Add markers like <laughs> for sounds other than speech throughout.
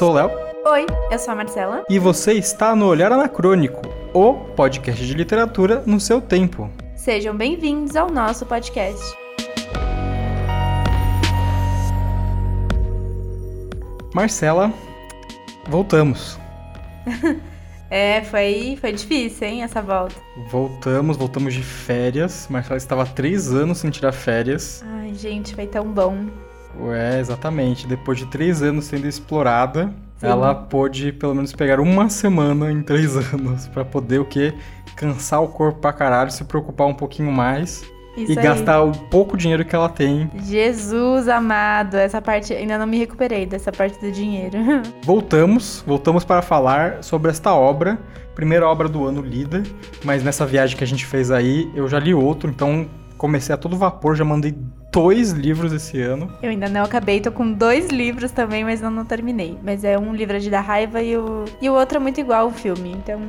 sou o Léo Oi, eu sou a Marcela. e você está no Olhar Anacrônico, o podcast de literatura no seu tempo. Sejam bem-vindos ao nosso podcast. Marcela, voltamos. <laughs> É, foi, foi difícil, hein, essa volta. Voltamos, voltamos de férias. Marcela estava há três anos sem tirar férias. Ai, gente, foi tão bom. É, exatamente. Depois de três anos sendo explorada, Sim. ela pôde pelo menos pegar uma semana em três <laughs> anos pra poder o quê? Cansar o corpo pra caralho, se preocupar um pouquinho mais Isso e aí. gastar o pouco dinheiro que ela tem. Jesus amado, essa parte, ainda não me recuperei dessa parte do dinheiro. <laughs> Voltamos, voltamos para falar sobre esta obra, primeira obra do ano lida, mas nessa viagem que a gente fez aí, eu já li outro, então comecei a todo vapor, já mandei dois livros esse ano. Eu ainda não acabei, tô com dois livros também, mas não, não terminei. Mas é um livro de dar raiva e o, e o outro é muito igual ao filme, então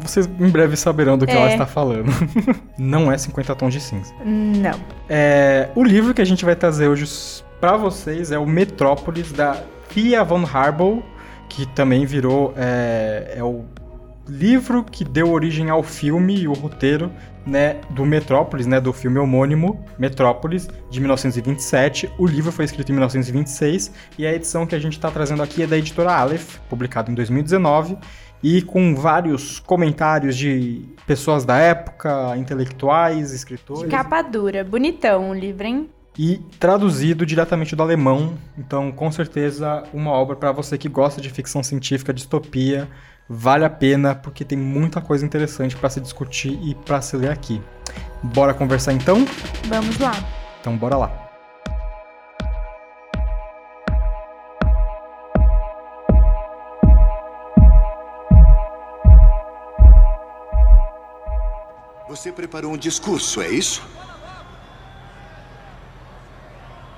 Vocês em breve saberão do que É. ela está falando. <laughs> Não é 50 tons de cinza. não. É, o livro que a gente vai trazer hoje para vocês é o Metrópolis, da Thea von Harbaugh, que também virou é, é o livro que deu origem ao filme e o roteiro né, do Metrópolis, né, do filme homônimo Metrópolis, de 1927. O livro foi escrito em 1926 e a edição que a gente está trazendo aqui é da editora Aleph, publicado em 2019 e com vários comentários de pessoas da época, intelectuais, De escritores capa dura, bonitão o livro, hein? e traduzido diretamente do alemão. Então, com certeza, uma obra para você que gosta de ficção científica, distopia, vale a pena porque tem muita coisa interessante para se discutir e para se ler aqui. Bora conversar então? Vamos lá. Então, bora lá. Você preparou um discurso, é isso?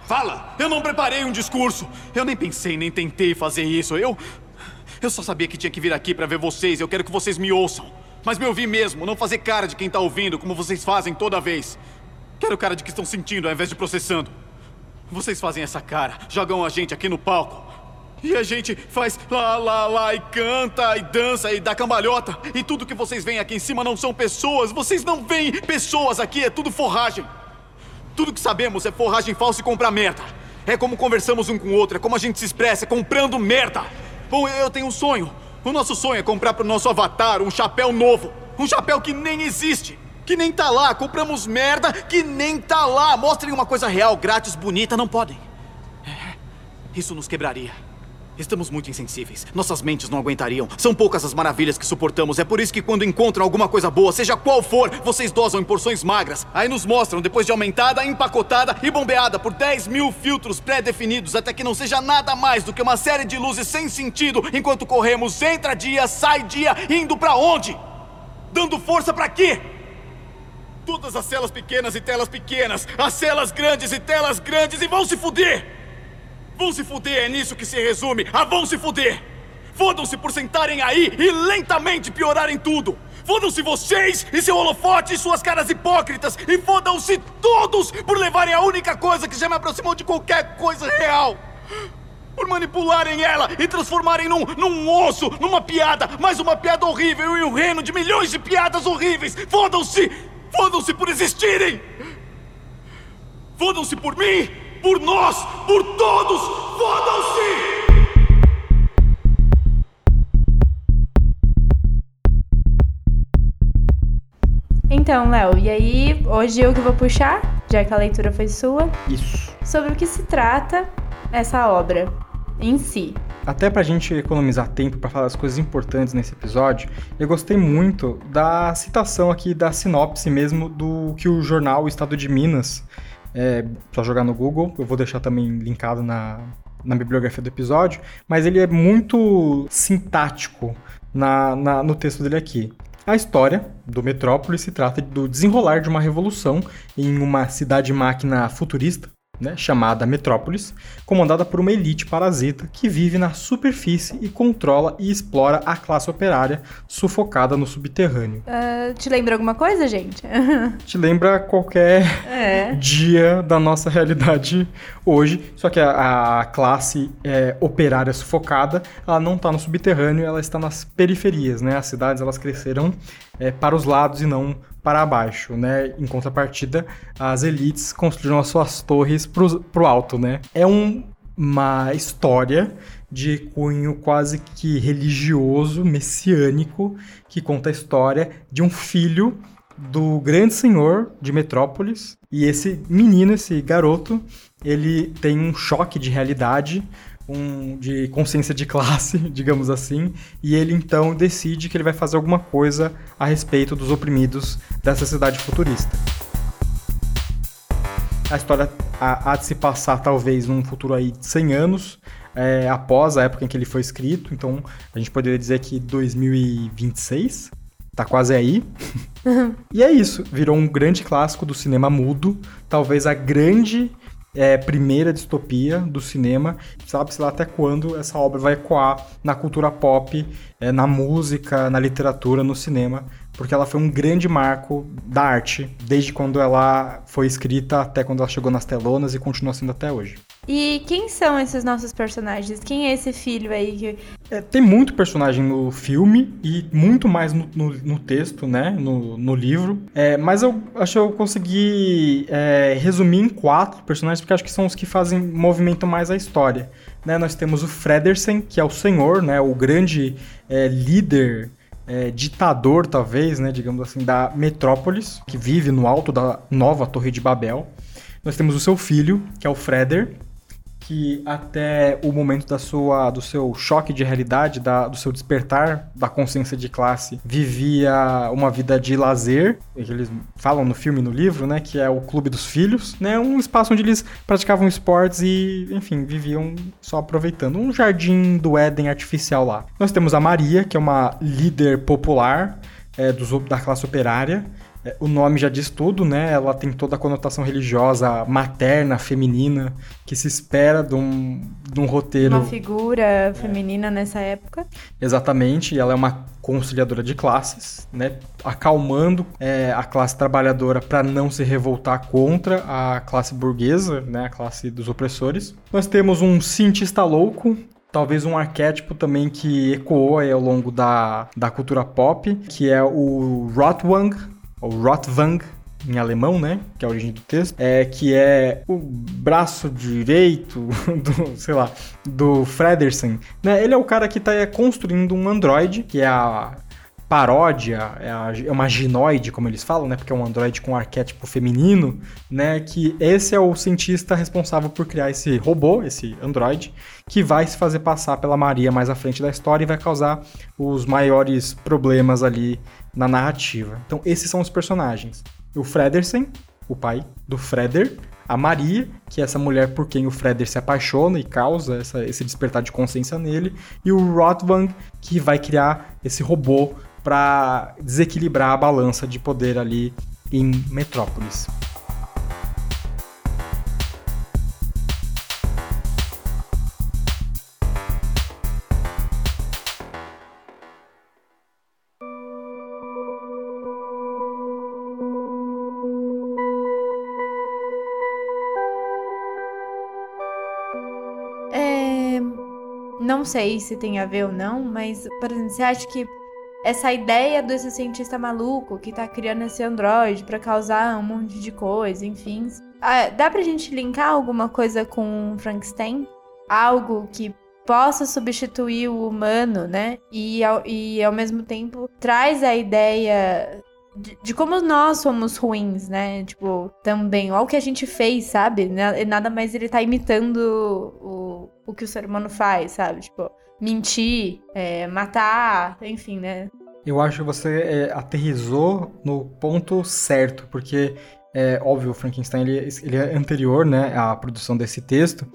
Fala! Eu não preparei um discurso! Eu nem pensei, nem tentei fazer isso. Eu. Eu só sabia que tinha que vir aqui pra ver vocês. Eu quero que vocês me ouçam. Mas me ouvir mesmo, não fazer cara de quem tá ouvindo, como vocês fazem toda vez. Quero cara de que estão sentindo ao invés de processando. Vocês fazem essa cara, jogam a gente aqui no palco. E a gente faz lá, lá, lá e canta e dança e dá cambalhota. E tudo que vocês veem aqui em cima não são pessoas. Vocês não veem pessoas aqui, é tudo forragem. Tudo que sabemos é forragem falsa e comprar merda. É como conversamos um com o outro, é como a gente se expressa, comprando merda. Bom, eu tenho um sonho. O nosso sonho é comprar pro nosso avatar um chapéu novo. Um chapéu que nem existe. Que nem tá lá. Compramos merda que nem tá lá. Mostrem uma coisa real, grátis, bonita, não podem. É, isso nos quebraria. Estamos muito insensíveis. Nossas mentes não aguentariam. São poucas as maravilhas que suportamos. É por isso que quando encontram alguma coisa boa, seja qual for, vocês dosam em porções magras. Aí nos mostram, depois de aumentada, empacotada e bombeada por 10 mil filtros pré-definidos, até que não seja nada mais do que uma série de luzes sem sentido, enquanto corremos entra dia, sai dia, indo pra onde? Dando força pra quê? Todas as celas pequenas e telas pequenas, as celas grandes e telas grandes, e vão se fuder! Vão se fuder, é nisso que se resume. Ah, vão se fuder! Fodam-se por sentarem aí e lentamente piorarem tudo! Fodam-se vocês e seu holofote e suas caras hipócritas! E fodam-se todos por levarem a única coisa que já me aproximou de qualquer coisa real! Por manipularem ela e transformarem num, num osso, numa piada, mais uma piada horrível e um reino de milhões de piadas horríveis! Fodam-se! Fodam-se por existirem! Fodam-se por mim, por nós, por todos! Fodam-se! Então, Léo, e aí, hoje eu que vou puxar, já que a leitura foi sua, Isso. sobre o que se trata essa obra em si. Até pra gente economizar tempo para falar as coisas importantes nesse episódio, eu gostei muito da citação aqui da sinopse mesmo do que o jornal o Estado de Minas, é, só jogar no Google, eu vou deixar também linkado na, na bibliografia do episódio, mas ele é muito sintático na, na- no texto dele aqui. A história do Metrópole se trata do desenrolar de uma revolução em uma cidade-máquina futurista, né, chamada Metrópolis, comandada por uma elite parasita que vive na superfície e controla e explora a classe operária sufocada no subterrâneo. Ah, te lembra alguma coisa, gente? <laughs> Te lembra qualquer é. dia da nossa realidade hoje, só que a, a classe é, operária sufocada, ela não está no subterrâneo, ela está nas periferias, né? As cidades elas cresceram é, para os lados e não para baixo, né? Em contrapartida, as elites construíram as suas torres para o alto, né? É um, uma história de cunho quase que religioso, messiânico, que conta a história de um filho do grande senhor de Metrópolis. E esse menino, esse garoto, ele tem um choque de realidade, um de consciência de classe, <laughs> digamos assim, e ele então decide que ele vai fazer alguma coisa a respeito dos oprimidos dessa cidade futurista. A história há, de se passar talvez num futuro aí de 100 anos, é, após a época em que ele foi escrito, então a gente poderia dizer que 2026, tá quase aí. <laughs> e é isso, virou um grande clássico do cinema mudo, talvez a grande é, primeira distopia do cinema. Sabe-se lá até quando essa obra vai ecoar na cultura pop, é, na música, na literatura, no cinema, porque ela foi um grande marco da arte, desde quando ela foi escrita até quando ela chegou nas telonas e continua sendo até hoje. E quem são esses nossos personagens? Quem é esse filho aí que. É, tem muito personagem no filme e muito mais no, no, no texto, né? No, no livro. É, mas eu acho que eu consegui é, resumir em quatro personagens, porque acho que são os que fazem movimentam mais a história. Né? Nós temos o Fredersen, que é o senhor, né? O grande é, líder é, ditador, talvez, né, digamos assim, da metrópolis, que vive no alto da nova Torre de Babel. Nós temos o seu filho, que é o Freder, que até o momento da sua, do seu choque de realidade, da, do seu despertar da consciência de classe, vivia uma vida de lazer, eles falam no filme e no livro, né, que é o Clube dos Filhos, né, um espaço onde eles praticavam esportes e, enfim, viviam só aproveitando, um jardim do Éden artificial lá. Nós temos a Maria, que é uma líder popular é, dos, da classe operária, o nome já diz tudo, né? Ela tem toda a conotação religiosa materna, feminina, que se espera de um, de um roteiro. Uma figura feminina nessa época. Exatamente, ela é uma conciliadora de classes, né? Acalmando é, a classe trabalhadora para não se revoltar contra a classe burguesa, né? A classe dos opressores. Nós temos um cientista louco, talvez um arquétipo também que ecoou ao longo da, da cultura pop, que é o Rotwang, ou Rotvang, em alemão, né? Que é a origem do texto, é que é o braço direito <laughs> do, sei lá, do Fredersen, né? Ele é o cara que está construindo um androide, que é a paródia, é, a, é uma ginoide, como eles falam, né? Porque é um androide com arquétipo feminino, né? Que esse é o cientista responsável por criar esse robô, esse androide, que vai se fazer passar pela Maria mais à frente da história e vai causar os maiores problemas ali na narrativa. Então, esses são os personagens. O Fredersen, o pai do Freder, a Maria, que é essa mulher por quem o Freder se apaixona e causa essa, esse despertar de consciência nele, e o Rotvang, que vai criar esse robô para desequilibrar a balança de poder ali em Metrópolis. Não sei se tem a ver ou não, mas, por exemplo, você acha que essa ideia desse cientista maluco que tá criando esse androide para causar um monte de coisa, enfim. Ah, dá pra gente linkar alguma coisa com Frankenstein? Algo que possa substituir o humano, né? E ao, e ao mesmo tempo traz a ideia de, de, como nós somos ruins, né? Tipo, também, olha o que a gente fez, sabe? Nada mais ele tá imitando o, o que o ser humano faz, sabe? Tipo, mentir, é, matar, enfim, né? Eu acho que você é, aterrizou no ponto certo, porque é óbvio, o Frankenstein ele, ele é anterior, né, à produção desse texto,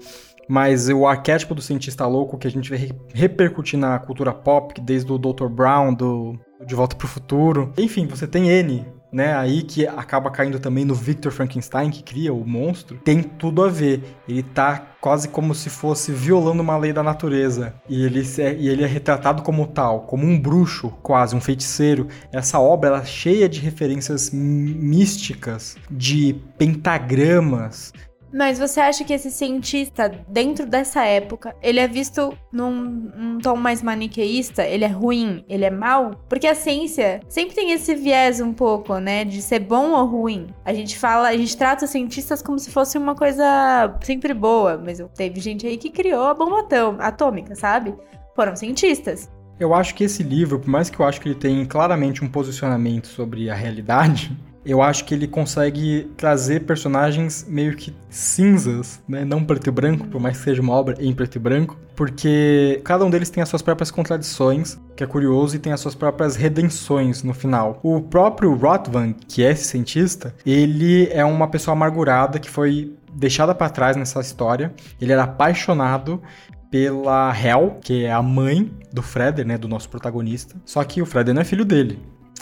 mas o arquétipo do cientista louco que a gente vê repercutir na cultura pop, desde o Dr. Brown, do De Volta para o Futuro, enfim, você tem N né, aí que acaba caindo também no Victor Frankenstein, que cria o monstro, tem tudo a ver. Ele tá quase como se fosse violando uma lei da natureza. E ele, é, e ele é retratado como tal, como um bruxo, quase, um feiticeiro. Essa obra ela é cheia de referências místicas, de pentagramas, mas você acha que esse cientista, dentro dessa época, ele é visto num, num, tom mais maniqueísta? Ele é ruim? Ele é mal? Porque a ciência sempre tem esse viés um pouco, né? De ser bom ou ruim. A gente fala, a gente trata os cientistas como se fosse uma coisa sempre boa. Mas teve gente aí que criou a bomba atômica, sabe? Foram cientistas. Eu acho que esse livro, por mais que eu acho que ele tem claramente um posicionamento sobre a realidade, eu acho que ele consegue trazer personagens meio que cinzas, né? Não preto e branco, por mais que seja uma obra em preto e branco, porque cada um deles tem as suas próprias contradições, que é curioso, e tem as suas próprias redenções no final. O próprio Rotvang, que é esse cientista, ele é uma pessoa amargurada que foi deixada para trás nessa história. Ele era apaixonado pela Hel, que é a mãe do Freder, né, do nosso protagonista. Só que o Freder não é filho dele.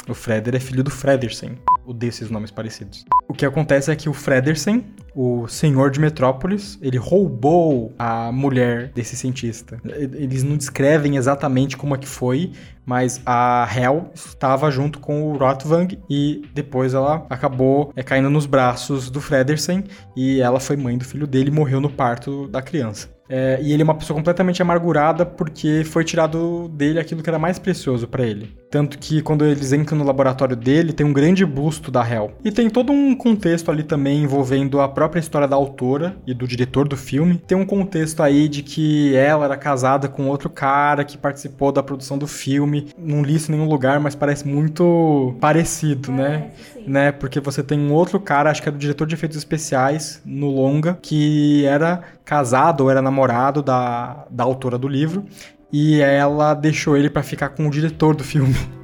O Freder é filho do Fredersen o desses nomes parecidos. O que acontece é que o Fredersen, o senhor de Metrópolis, ele roubou a mulher desse cientista. Eles não descrevem exatamente como é que foi, mas a Hel estava junto com o Rotvang e depois ela acabou é, caindo nos braços do Fredersen e ela foi mãe do filho dele e morreu no parto da criança. É, e ele é uma pessoa completamente amargurada porque foi tirado dele aquilo que era mais precioso para ele. Tanto que quando eles entram no laboratório dele, tem um grande busto da Hel. E tem todo um contexto ali também envolvendo a própria história da autora e do diretor do filme. Tem um contexto aí de que ela era casada com outro cara que participou da produção do filme. Não li isso em nenhum lugar, mas parece muito parecido, é, né? Né? Porque você tem um outro cara, acho que era o diretor de efeitos especiais no longa, que era casado ou era namorado da, da autora do livro, e ela deixou ele para ficar com o diretor do filme. <laughs>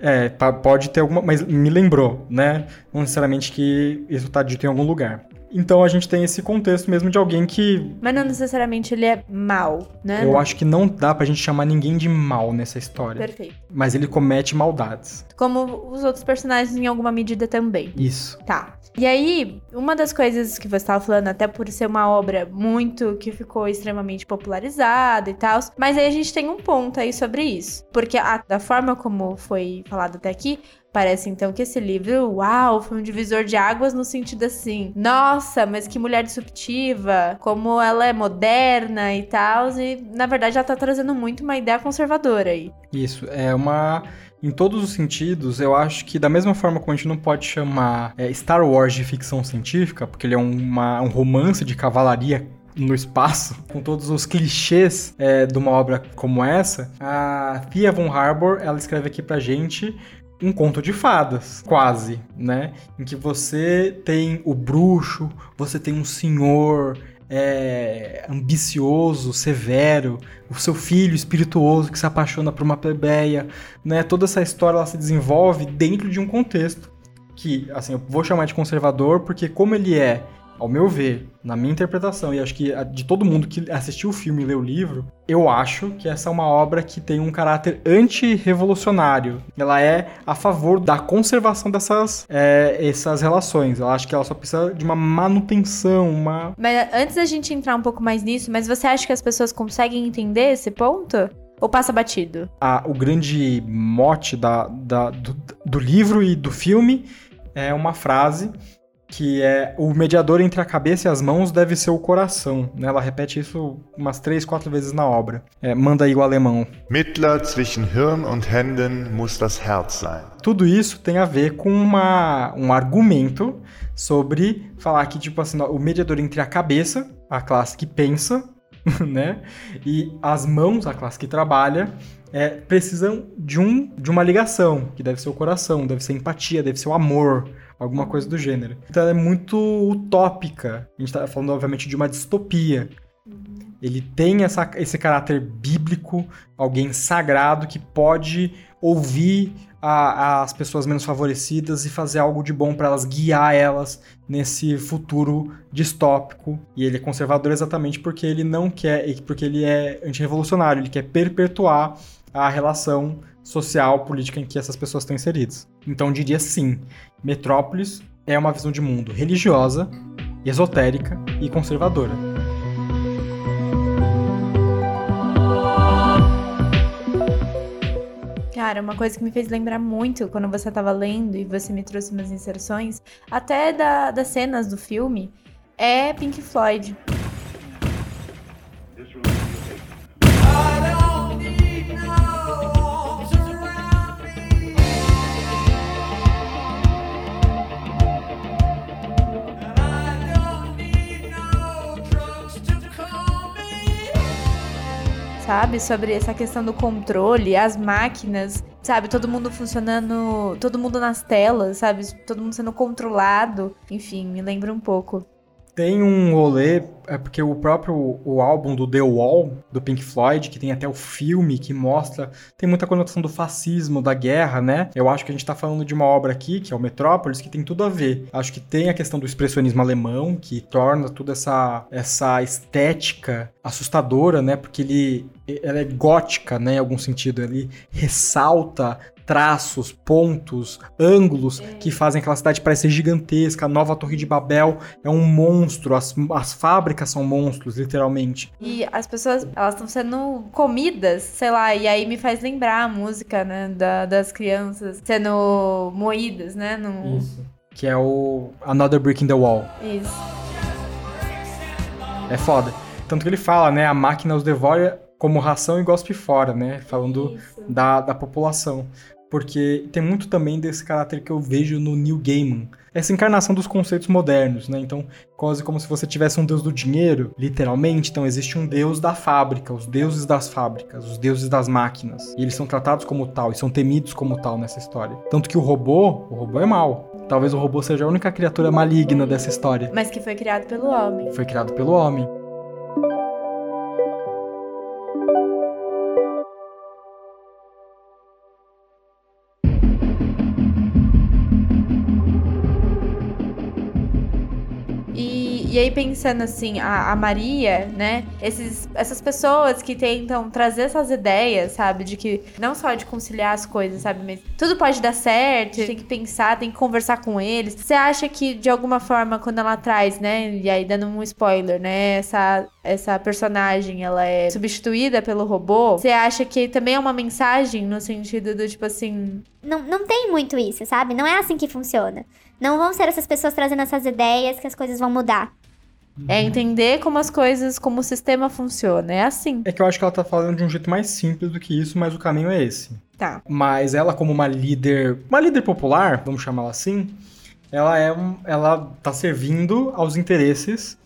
É, pode ter alguma. Mas me lembrou, né? Não necessariamente que isso tá dito em algum lugar. Então a gente tem esse contexto mesmo de alguém que. Mas não necessariamente ele é mal, né? Eu acho que não dá pra gente chamar ninguém de mal nessa história. Perfeito. Mas ele comete maldades. Como os outros personagens em alguma medida também. Isso. Tá. E aí, uma das coisas que você estava falando, até por ser uma obra muito que ficou extremamente popularizada e tal, mas aí a gente tem um ponto aí sobre isso. Porque a, da forma como foi falado até aqui, Parece então que esse livro, uau, foi um divisor de águas no sentido assim, nossa, mas que mulher disruptiva, como ela é moderna e tal, e na verdade ela tá trazendo muito uma ideia conservadora aí. Isso, é uma em todos os sentidos, eu acho que da mesma forma como a gente não pode chamar é, Star Wars de ficção científica, porque ele é uma, um romance de cavalaria no espaço, <laughs> com todos os clichês é, de uma obra como essa, a Thea von Harbour, ela escreve aqui pra gente um conto de fadas, quase, né? Em que você tem o bruxo, você tem um senhor é, ambicioso, severo, o seu filho espirituoso que se apaixona por uma plebeia, né? Toda essa história ela se desenvolve dentro de um contexto que, assim, eu vou chamar de conservador porque como ele é ao meu ver, na minha interpretação, e acho que de todo mundo que assistiu o filme e leu o livro, eu acho que essa é uma obra que tem um caráter anti-revolucionário. Ela é a favor da conservação dessas é, essas relações. Eu acho que ela só precisa de uma manutenção, uma... Mas antes da gente entrar um pouco mais nisso, mas você acha que as pessoas conseguem entender esse ponto? Ou passa batido? Ah, o grande mote da, da do, do livro e do filme é uma frase que é o mediador entre a cabeça e as mãos deve ser o coração. Né? Ela repete isso umas três, quatro vezes na obra. É, manda aí o alemão. Mittler zwischen Hirn und Händen muss das Herz sein. Tudo isso tem a ver com uma, um argumento sobre falar que, tipo assim, o mediador entre a cabeça, a classe que pensa, <laughs> né? E as mãos, a classe que trabalha, é, precisam de, um, de uma ligação, que deve ser o coração, deve ser empatia, deve ser o amor, alguma coisa do gênero. Então ela é muito utópica. A gente está falando, obviamente, de uma distopia. Ele tem essa, esse caráter bíblico, alguém sagrado que pode ouvir a, as pessoas menos favorecidas e fazer algo de bom para elas, guiar elas nesse futuro distópico. E ele é conservador exatamente porque ele não quer, porque ele é antirrevolucionário, ele quer perpetuar à relação social, política em que essas pessoas estão inseridas. Então, diria sim, Metrópolis é uma visão de mundo religiosa, esotérica e conservadora. Cara, uma coisa que me fez lembrar muito quando você tava lendo e você me trouxe umas inserções, até da, das cenas do filme, é Pink Floyd. Sabe? Sobre essa questão do controle, as máquinas, sabe? Todo mundo funcionando, todo mundo nas telas, sabe? Todo mundo sendo controlado. Enfim, me lembra um pouco. Tem um rolê, é porque o próprio o álbum do The Wall, do Pink Floyd, que tem até o filme que mostra, tem muita conotação do fascismo, da guerra, né? Eu acho que a gente tá falando de uma obra aqui, que é o Metrópolis, que tem tudo a ver. Acho que tem a questão do expressionismo alemão, que torna toda essa, essa estética assustadora, né? Porque ele ela é gótica, né, em algum sentido. Ele ressalta traços, pontos, ângulos que fazem aquela cidade parecer gigantesca. A nova Torre de Babel é um monstro, as, as fábricas são monstros, literalmente. E as pessoas, elas estão sendo comidas, sei lá, e aí me faz lembrar a música, né, da, das crianças sendo moídas, né? No... Isso. Que é o Another Brick in the Wall. Isso. É foda. Tanto que ele fala, né, a máquina os devora como ração e gospe fora, né? Falando da, da população. Porque tem muito também desse caráter que eu vejo no Neil Gaiman. Essa encarnação dos conceitos modernos, né? Então, quase como se você tivesse um deus do dinheiro, literalmente. Então, existe um deus da fábrica, os deuses das fábricas, os deuses das máquinas. E eles são tratados como tal, e são temidos como tal nessa história. Tanto que o robô, o robô é mau. Talvez o robô seja a única criatura maligna dessa história. Mas que foi criado pelo homem. Foi criado pelo homem. E aí, pensando assim, a, a Maria, né? Esses, essas pessoas que tentam trazer essas ideias, sabe? De que não só de conciliar as coisas, sabe? Mas tudo pode dar certo, tem que pensar, tem que conversar com eles. Você acha que, de alguma forma, quando ela traz, né? E aí, dando um spoiler, né? Essa, essa personagem, ela é substituída pelo robô. Você acha que também é uma mensagem no sentido do, tipo assim... Não, não tem muito isso, sabe? Não é assim que funciona. Não vão ser essas pessoas trazendo essas ideias que as coisas vão mudar. É entender como as coisas, como o sistema funciona. É assim. É que eu acho que ela tá falando de um jeito mais simples do que isso, mas o caminho é esse. Tá. Mas ela, como uma líder. Uma líder popular, vamos chamá-la assim, ela é um, ela tá servindo aos interesses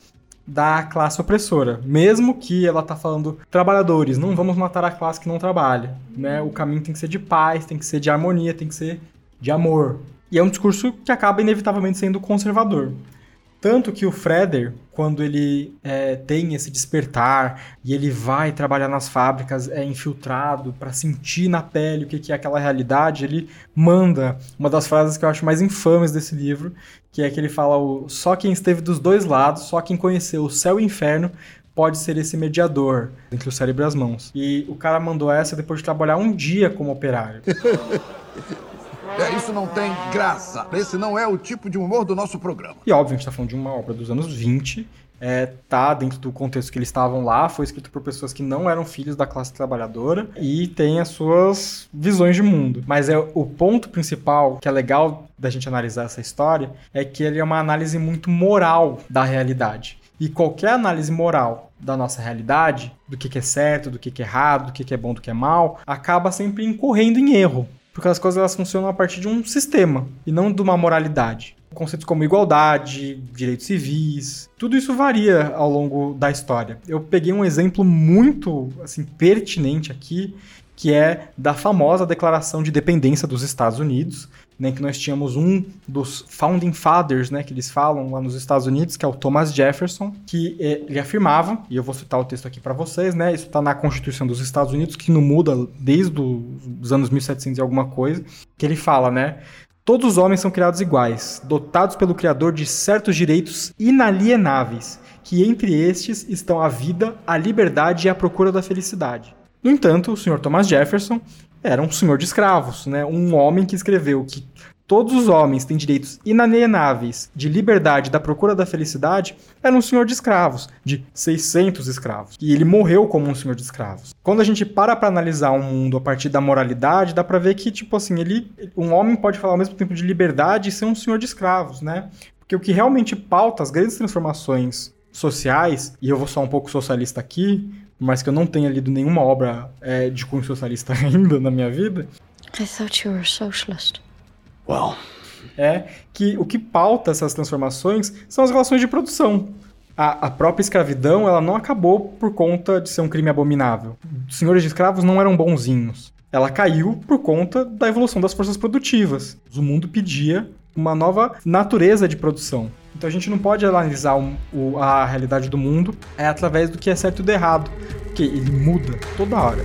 da classe opressora. Mesmo que ela tá falando, trabalhadores, não vamos matar a classe que não trabalha. Né? O caminho tem que ser de paz, tem que ser de harmonia, tem que ser de amor. E é um discurso que acaba inevitavelmente sendo conservador. Tanto que o Freder, quando ele é, tem esse despertar e ele vai trabalhar nas fábricas, é infiltrado para sentir na pele o que, que é aquela realidade, ele manda uma das frases que eu acho mais infames desse livro, que é que ele fala: o, só quem esteve dos dois lados, só quem conheceu o céu e o inferno pode ser esse mediador entre o cérebro e as mãos. E o cara mandou essa depois de trabalhar um dia como operário. <laughs> É, isso não tem graça. Esse não é o tipo de humor do nosso programa. E óbvio, a gente tá falando de uma obra dos anos 20, é, tá dentro do contexto que eles estavam lá, foi escrito por pessoas que não eram filhos da classe trabalhadora e tem as suas visões de mundo. Mas é o ponto principal que é legal da gente analisar essa história é que ele é uma análise muito moral da realidade. E qualquer análise moral da nossa realidade, do que, que é certo, do que, que é errado, do que, que é bom, do que é mal, acaba sempre incorrendo em erro. Porque as coisas elas funcionam a partir de um sistema e não de uma moralidade. Conceitos como igualdade, direitos civis, tudo isso varia ao longo da história. Eu peguei um exemplo muito assim pertinente aqui, que é da famosa Declaração de Dependência dos Estados Unidos, né, que nós tínhamos um dos founding fathers, né, que eles falam lá nos Estados Unidos, que é o Thomas Jefferson, que eh, ele afirmava, e eu vou citar o texto aqui para vocês, né, isso está na Constituição dos Estados Unidos, que não muda desde os anos 1700 e alguma coisa, que ele fala, né, todos os homens são criados iguais, dotados pelo Criador de certos direitos inalienáveis, que entre estes estão a vida, a liberdade e a procura da felicidade. No entanto, o Sr. Thomas Jefferson era um senhor de escravos, né? Um homem que escreveu que todos os homens têm direitos inalienáveis de liberdade da procura da felicidade, era um senhor de escravos, de 600 escravos. E ele morreu como um senhor de escravos. Quando a gente para para analisar um mundo a partir da moralidade, dá para ver que, tipo assim, ele, um homem pode falar ao mesmo tempo de liberdade e ser um senhor de escravos, né? Porque o que realmente pauta as grandes transformações sociais, e eu vou só um pouco socialista aqui, mas que eu não tenha lido nenhuma obra é, de cunho socialista <laughs> ainda na minha vida. I thought you were a socialist. Well, é que o que pauta essas transformações são as relações de produção. A, a, própria escravidão ela não acabou por conta de ser um crime abominável. Os senhores de escravos não eram bonzinhos. Ela caiu por conta da evolução das forças produtivas. O mundo pedia uma nova natureza de produção. Então a gente não pode analisar um, o, a realidade do mundo é através do que é certo e do errado, porque ele muda toda hora.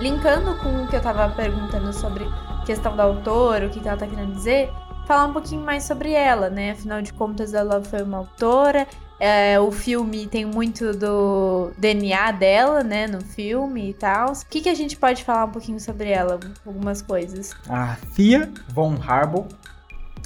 linkando com o que eu tava perguntando sobre questão da autora, o que ela tá querendo dizer, falar um pouquinho mais sobre ela, né? Afinal de contas, ela foi uma autora. É, o filme tem muito do DNA dela, né? No filme e tal. O que, que a gente pode falar um pouquinho sobre ela? Algumas coisas. A Thea von Harbour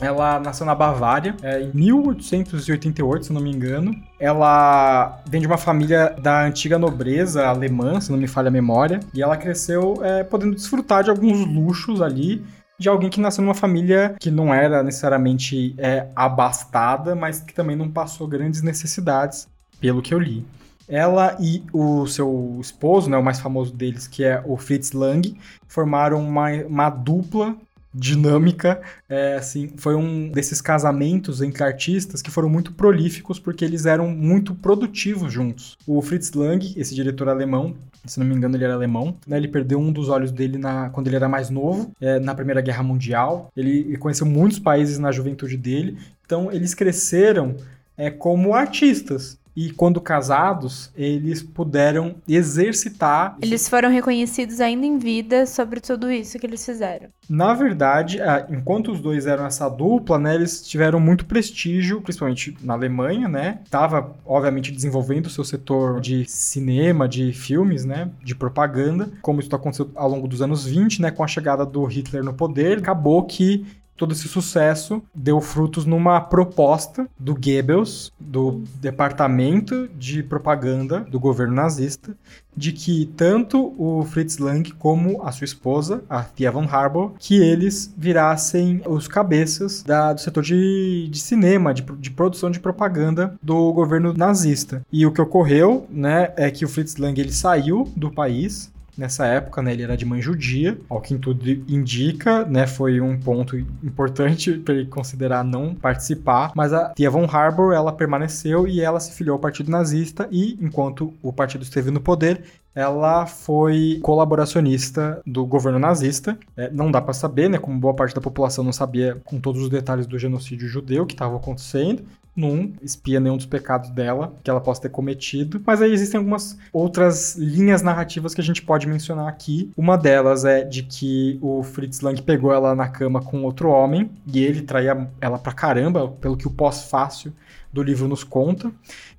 ela nasceu na Bavária é, em 1888, se não me engano. Ela vem de uma família da antiga nobreza alemã, se não me falha a memória. E ela cresceu é, podendo desfrutar de alguns luxos ali de alguém que nasceu numa família que não era necessariamente é, abastada, mas que também não passou grandes necessidades, pelo que eu li. Ela e o seu esposo, né, o mais famoso deles, que é o Fritz Lang, formaram uma, uma dupla dinâmica, é, assim, foi um desses casamentos entre artistas que foram muito prolíficos porque eles eram muito produtivos juntos. O Fritz Lang, esse diretor alemão, se não me engano ele era alemão, né, ele perdeu um dos olhos dele na, quando ele era mais novo, é, na Primeira Guerra Mundial. Ele, ele, conheceu muitos países na juventude dele, então eles cresceram é, como artistas. E quando casados, eles puderam exercitar. Eles foram reconhecidos ainda em vida sobre tudo isso que eles fizeram. Na verdade, enquanto os dois eram essa dupla, né, eles tiveram muito prestígio, principalmente na Alemanha, né? Tava, obviamente, desenvolvendo o seu setor de cinema, de filmes, né? De propaganda, como isso aconteceu ao longo dos anos 20, né? Com a chegada do Hitler no poder, acabou que todo esse sucesso deu frutos numa proposta do Goebbels, do departamento de propaganda do governo nazista, de que tanto o Fritz Lang como a sua esposa, a Thea von Harbour, que eles virassem os cabeças da, do setor de, de cinema, de, de, produção de propaganda do governo nazista. E o que ocorreu, né, é que o Fritz Lang ele saiu do país, nessa época, né? Ele era de mãe judia, ao que tudo indica, né? Foi um ponto importante <laughs> para ele considerar não participar, mas a tia von Harbour, ela permaneceu e ela se filiou ao Partido Nazista e, enquanto o partido esteve no poder, ela foi colaboracionista do governo nazista. É, não dá para saber, né? Como boa parte da população não sabia com todos os detalhes do genocídio judeu que estava acontecendo não espia nenhum dos pecados dela que ela possa ter cometido. Mas aí existem algumas outras linhas narrativas que a gente pode mencionar aqui. Uma delas é de que o Fritz Lang pegou ela na cama com outro homem e ele traía ela pra caramba, pelo que o pós-fácil do livro nos conta,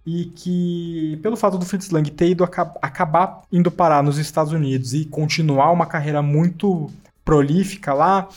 e que pelo fato do Fritz Lang ter ido acabar indo parar nos Estados Unidos e continuar uma carreira muito prolífica lá,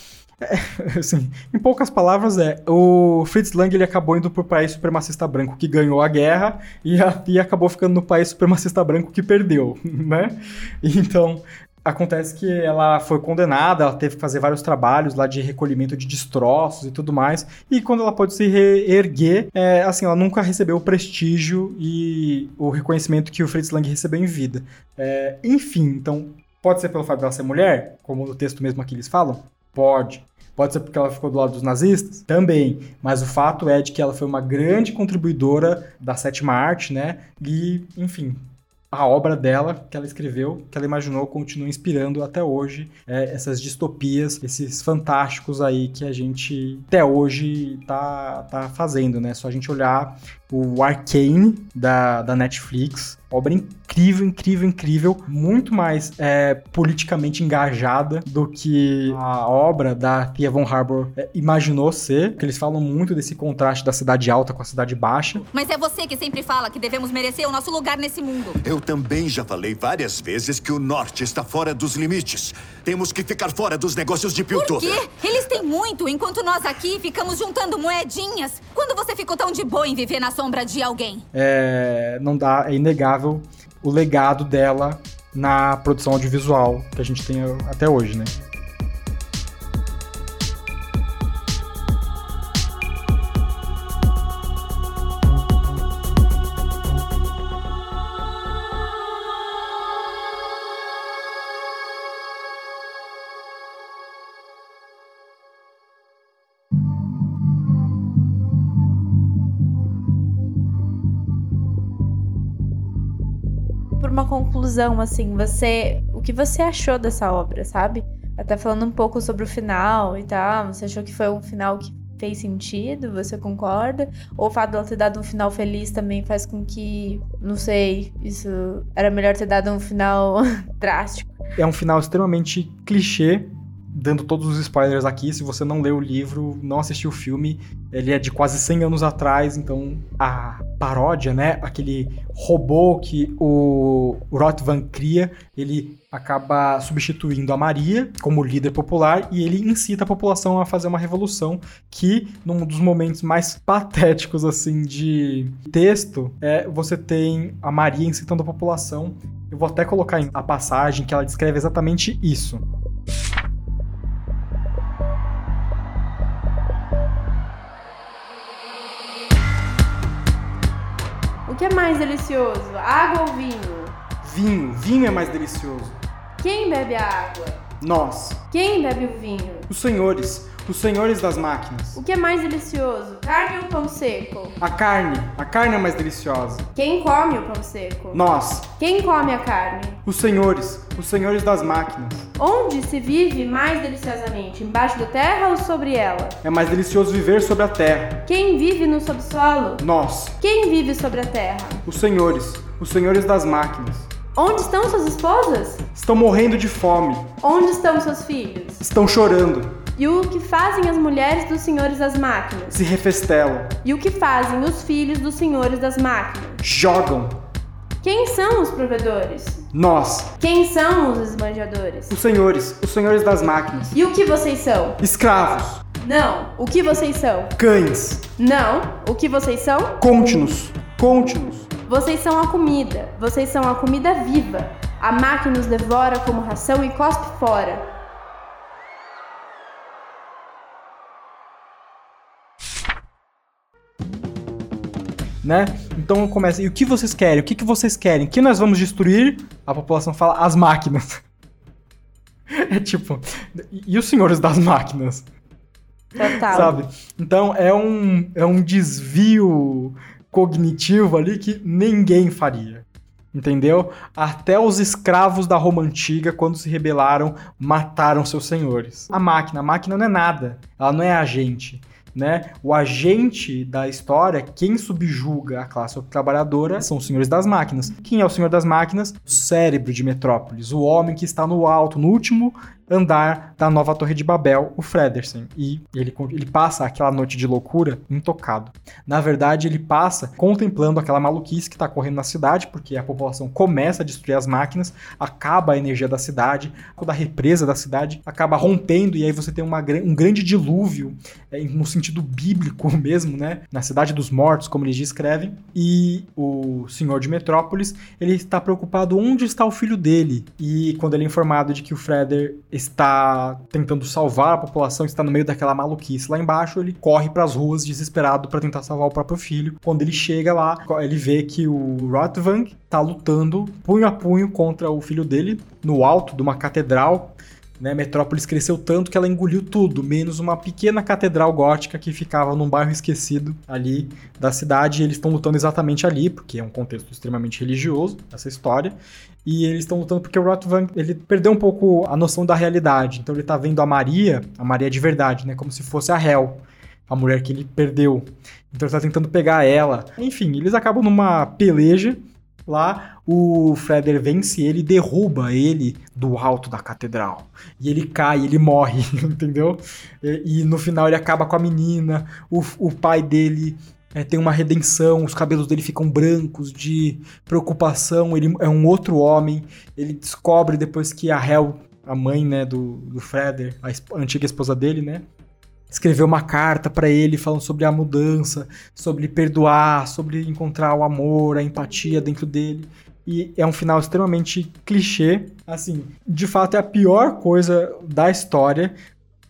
é, <laughs> assim, em poucas palavras, é o Fritz Lang ele acabou indo pro país supremacista branco que ganhou a guerra e, a, e acabou ficando no país supremacista branco que perdeu, <laughs> né? Então, acontece que ela foi condenada, ela teve que fazer vários trabalhos lá de recolhimento de destroços e tudo mais. E quando ela pode se reerguer, é, assim, ela nunca recebeu o prestígio e o reconhecimento que o Fritz Lang recebeu em vida. É, enfim, então, pode ser pelo fato dela ser mulher, como no texto mesmo aqui eles falam? Pode. Pode ser porque ela ficou do lado dos nazistas? Também. Mas o fato é de que ela foi uma grande contribuidora da sétima arte, né? E, enfim, a obra dela, que ela escreveu, que ela imaginou, continua inspirando até hoje é, essas distopias, esses fantásticos aí que a gente até hoje tá, tá fazendo, né? Só a gente olhar o Arcane da, da Netflix, Obra incrível, incrível, incrível. Muito mais é, politicamente engajada do que a obra da Thea von Harbour é, imaginou ser. Que eles falam muito desse contraste da cidade alta com a cidade baixa. Mas é você que sempre fala que devemos merecer o nosso lugar nesse mundo. Eu também já falei várias vezes que o norte está fora dos limites. Temos que ficar fora dos negócios de Por Piltover. quê? Eles têm muito, enquanto nós aqui ficamos juntando moedinhas. Quando você ficou tão de boa em viver na sombra de alguém? É, não dá, é inegável o legado dela na produção audiovisual que a gente tem até hoje, né? Conclusão, assim, você. O que você achou dessa obra, sabe? Até falando um pouco sobre o final e tal. Você achou que foi um final que fez sentido? Você concorda? Ou o fato dela ter dado um final feliz também faz com que. Não sei, isso. Era melhor ter dado um final <laughs> drástico. É um final extremamente clichê, dando todos os spoilers aqui. Se você não leu o livro, não assistiu o filme, ele é de quase 100 anos atrás, então a paródia, né, aquele robô que o Rotvan cria, ele acaba substituindo a Maria como líder popular e ele incita a população a fazer uma revolução que num dos momentos mais patéticos assim de texto é você tem a Maria incitando a população. Eu vou até colocar a passagem que ela descreve exatamente isso. Que é mais delicioso? Água ou vinho? Vinho, vinho é mais delicioso. Quem bebe a água? Nós, Quem bebe o vinho? os senhores, os senhores das máquinas. O que é mais delicioso? Carne ou pão seco? A carne, a carne é mais deliciosa. Quem come o pão seco? Nós, Quem come a carne? os senhores, os senhores das máquinas. Onde se vive mais deliciosamente? Embaixo da terra ou sobre ela? É mais delicioso viver sobre a terra. Quem vive no subsolo? Nós, Quem vive sobre a terra? os senhores, os senhores das máquinas. Onde estão suas esposas? Estão morrendo de fome, Onde estão seus filhos? estão chorando, E o que fazem as mulheres dos senhores das máquinas? se refestelam, E o que fazem os filhos dos senhores das máquinas? jogam. Quem são os provedores? Nós, Quem são os esbanjadores? os senhores, os senhores das máquinas. E o que vocês são? Escravos, Não. O que vocês são? cães, Não. O que vocês são? conte-nos, conte-nos. Vocês são a comida. Vocês são a comida viva. A máquina os devora como ração e cospe fora. Né? Então começa, e o que vocês querem? O que, que vocês querem? O que nós vamos destruir? A população fala, as máquinas. <laughs> é tipo, e os senhores das máquinas? Total. Sabe? Então é um, é um desvio cognitivo ali que ninguém faria. Entendeu? Até os escravos da Roma Antiga, quando se rebelaram, mataram seus senhores. A máquina, a máquina não é nada. Ela não é agente. Né? O agente da história, quem subjuga a classe trabalhadora, são os senhores das máquinas. Quem é o senhor das máquinas? O cérebro de Metrópolis, o homem que está no alto, no último andar da nova Torre de Babel, o Fredersen. E ele, ele passa aquela noite de loucura intocado. Na verdade, ele passa contemplando aquela maluquice que está correndo na cidade, porque a população começa a destruir as máquinas, acaba a energia da cidade, da represa da cidade acaba rompendo, e aí você tem uma, um grande dilúvio, é, no sentido bíblico <laughs> mesmo, né? Na cidade dos mortos, como eles descrevem. E o senhor de Metrópolis, ele está preocupado onde está o filho dele. E quando ele é informado de que o Freder está tentando salvar a população, está no meio daquela maluquice lá embaixo, ele corre para as ruas desesperado para tentar salvar o próprio filho. Quando ele chega lá, ele vê que o Rotvang está lutando punho a punho contra o filho dele no alto de uma catedral. Né, Metrópolis cresceu tanto que ela engoliu tudo, menos uma pequena catedral gótica que ficava num bairro esquecido ali da cidade. E eles estão lutando exatamente ali, porque é um contexto extremamente religioso, essa história. E eles estão lutando porque o Rotvan, ele perdeu um pouco a noção da realidade. Então ele tá vendo a Maria, a Maria de verdade, né? Como se fosse a Hel, a mulher que ele perdeu. Então ele tá tentando pegar ela. Enfim, eles acabam numa peleja Lá, o Freder vence ele derruba ele do alto da catedral. E ele cai, ele morre, <laughs> entendeu? E, e no final ele acaba com a menina, o, o pai dele é, tem uma redenção, os cabelos dele ficam brancos de preocupação, ele é um outro homem, ele descobre depois que a Hel, a mãe, né, do, do Freder, a, a antiga esposa dele, né, escreveu uma carta para ele falando sobre a mudança, sobre perdoar, sobre encontrar o amor, a empatia dentro dele. E é um final extremamente clichê. Assim, de fato é a pior coisa da história.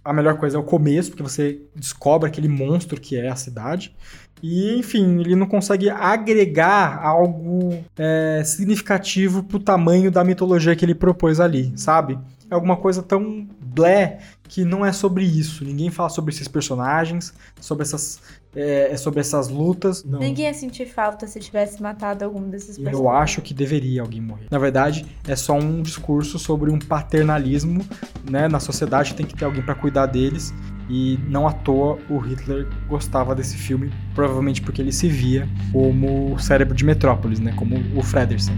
A melhor coisa é o começo, porque você descobre aquele monstro que é a cidade. E, enfim, ele não consegue agregar algo é, significativo pro tamanho da mitologia que ele propôs ali, sabe? É alguma coisa tão blé que não é sobre isso. Ninguém fala sobre esses personagens, sobre essas, é, é sobre essas lutas. Não. Ninguém ia sentir falta se tivesse matado algum desses personagens. Eu acho que deveria alguém morrer. Na verdade, é só um discurso sobre um paternalismo, né? Na sociedade tem que ter alguém para cuidar deles. E não à toa o Hitler gostava desse filme, provavelmente porque ele se via como o cérebro de Metrópolis, né? Como o Fredersen.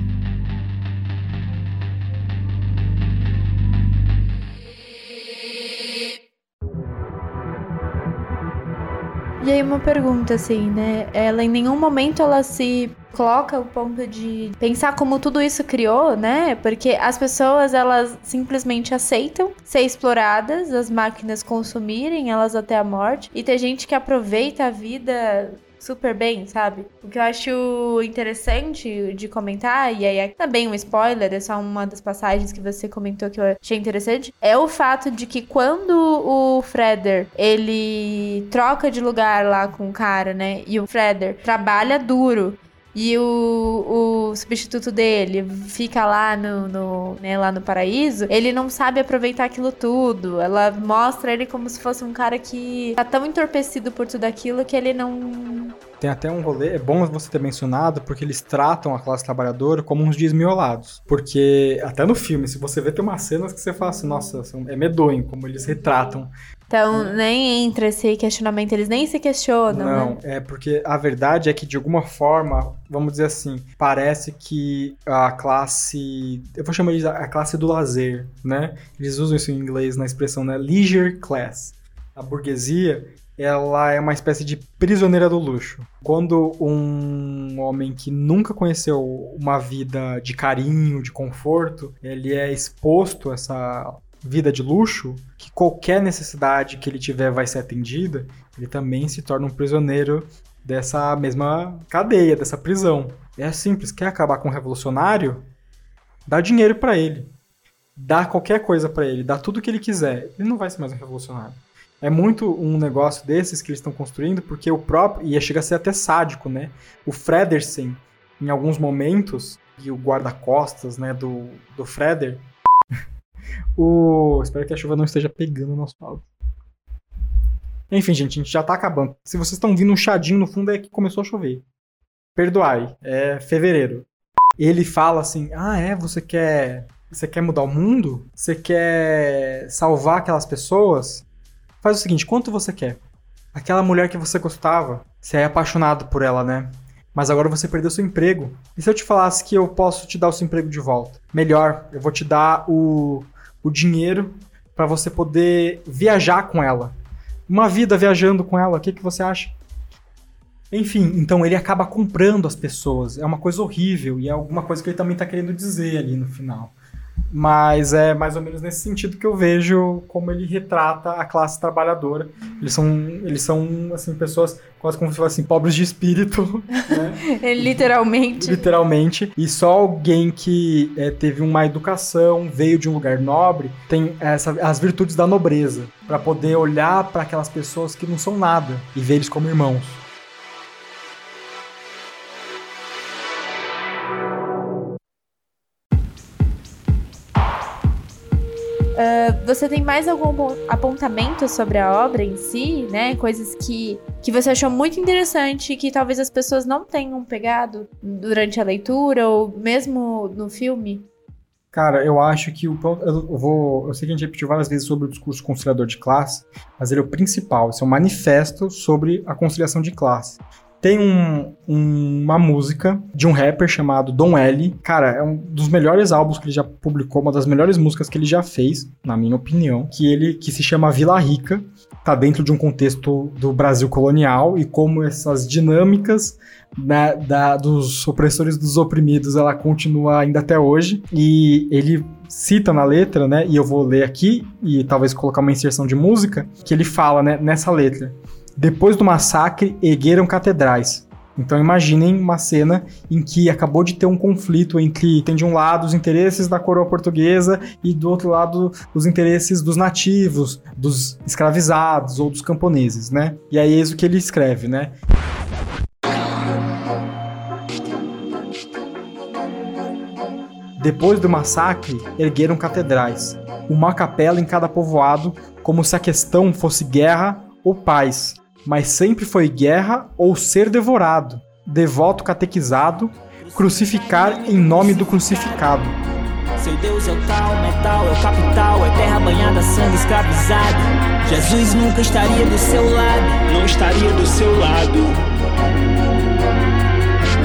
E aí uma pergunta assim, né? Ela em nenhum momento ela se coloca o ponto de pensar como tudo isso criou, né? Porque as pessoas elas simplesmente aceitam ser exploradas, as máquinas consumirem elas até a morte e tem gente que aproveita a vida super bem, sabe? O que eu acho interessante de comentar, e aí é também um spoiler, é só uma das passagens que você comentou que eu achei interessante, é o fato de que quando o Freder, ele troca de lugar lá com o cara, né? E o Freder trabalha duro e o, o substituto dele fica lá no, no, né, lá no paraíso, ele não sabe aproveitar aquilo tudo. Ela mostra ele como se fosse um cara que tá tão entorpecido por tudo aquilo que ele não. Tem até um rolê, é bom você ter mencionado, porque eles tratam a classe trabalhadora como uns desmiolados. Porque, até no filme, se você vê, tem umas cenas que você fala assim, nossa, é medonho como eles retratam então, hum. nem entra esse questionamento, eles nem se questionam. Não, né? é porque a verdade é que, de alguma forma, vamos dizer assim, parece que a classe. Eu vou chamar de a classe do lazer, né? Eles usam isso em inglês na expressão, né? Leisure class. A burguesia, ela é uma espécie de prisioneira do luxo. Quando um homem que nunca conheceu uma vida de carinho, de conforto, ele é exposto a essa vida de luxo, que qualquer necessidade que ele tiver vai ser atendida, ele também se torna um prisioneiro dessa mesma cadeia, dessa prisão. É simples, quer acabar com o revolucionário? Dá dinheiro para ele. Dá qualquer coisa para ele, dá tudo que ele quiser. Ele não vai ser mais um revolucionário. É muito um negócio desses que eles estão construindo, porque o próprio. E chega a ser até sádico, né? O Fredersen, em alguns momentos, e o guarda-costas né, do, do Freder, <laughs> o... Espero que a chuva não esteja pegando o nosso áudio. Enfim, gente, a gente já tá acabando. Se vocês estão vindo um chadinho no fundo, é que começou a chover. Perdoai, é fevereiro. Ele fala assim: Ah, é? Você quer. Você quer mudar o mundo? Você quer salvar aquelas pessoas? Faz o seguinte: quanto você quer? Aquela mulher que você gostava, você é apaixonado por ela, né? Mas agora você perdeu seu emprego. E se eu te falasse que eu posso te dar o seu emprego de volta? Melhor, eu vou te dar o o dinheiro para você poder viajar com ela. Uma vida viajando com ela, o que, que você acha? Enfim, então ele acaba comprando as pessoas. É uma coisa horrível e é alguma coisa que ele também está querendo dizer ali no final. Mas é mais ou menos nesse sentido que eu vejo como ele retrata a classe trabalhadora. Eles são, eles são assim, pessoas quase como se fossem assim, pobres de espírito. <laughs> Né? Literalmente. Literalmente. E só alguém que é, teve uma educação, veio de um lugar nobre, tem essa, as virtudes da nobreza. para poder olhar para aquelas pessoas que não são nada e ver eles como irmãos. Você tem mais algum apontamento sobre a obra em si, né? Coisas que, que você achou muito interessante que talvez as pessoas não tenham pegado durante a leitura ou mesmo no filme? Cara, eu acho que o eu vou, eu sei que a gente repetiu várias vezes sobre o discurso conciliador de classe, mas ele é o principal, esse é um manifesto sobre a conciliação de classe. Tem um, um- uma música de um rapper chamado Don L. Cara, é um dos melhores álbuns que ele já publicou, uma das melhores músicas que ele já fez, na minha opinião, que ele que se chama Vila Rica, tá dentro de um contexto do Brasil colonial e como essas dinâmicas né, da- dos opressores dos oprimidos ela continua ainda até hoje e ele cita na letra, né, e eu vou ler aqui e talvez colocar uma inserção de música, que ele fala, né, nessa letra. Depois do massacre, ergueram catedrais. Então imaginem uma cena em que acabou de ter um conflito entre, tem de um lado os interesses da coroa portuguesa e do outro lado os interesses dos nativos, dos escravizados ou dos camponeses, né? E aí é isso que ele escreve, né? Depois do massacre, ergueram catedrais, uma capela em cada povoado, como se a questão fosse guerra ou paz, mas sempre foi guerra ou ser devorado, devoto catequizado, crucificar em nome do crucificado. Seu Deus é o tal, metal é o capital, é terra banhada, sangue escravizado. Jesus nunca estaria do seu lado, não estaria do seu lado.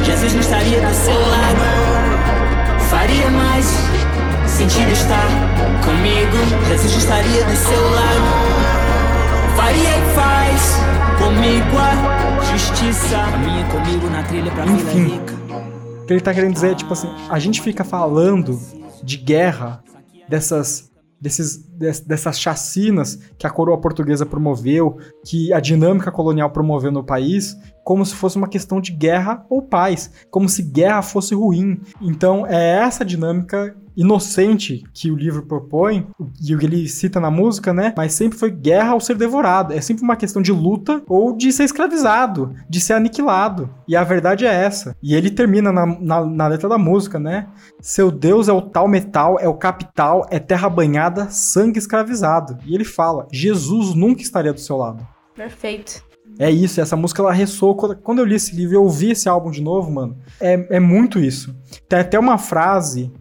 Jesus não estaria do seu lado, faria mais sentido estar comigo. Jesus não estaria do seu lado, faria e faz comigo a justiça. Caminha comigo na trilha pra Vila Enfim. Rica. O que ele tá querendo dizer é, tipo assim, a gente fica falando de guerra, dessas, desses, des- dessas chacinas que a coroa portuguesa promoveu, que a dinâmica colonial promoveu no país, como se fosse uma questão de guerra ou paz, como se guerra fosse ruim. Então é essa dinâmica inocente que o livro propõe, e o que ele cita na música, né? Mas sempre foi guerra ou ser devorado. É sempre uma questão de luta ou de ser escravizado, de ser aniquilado. E a verdade é essa. E ele termina na, na, na letra da música, né? Seu Deus é o tal metal, é o capital, é terra banhada, sangue escravizado. E ele fala: Jesus nunca estaria do seu lado. Perfeito. É isso, essa música ela ressoa. Quando- eu li esse livro e eu ouvi esse álbum de novo, mano, é, é muito isso. Tem até uma frase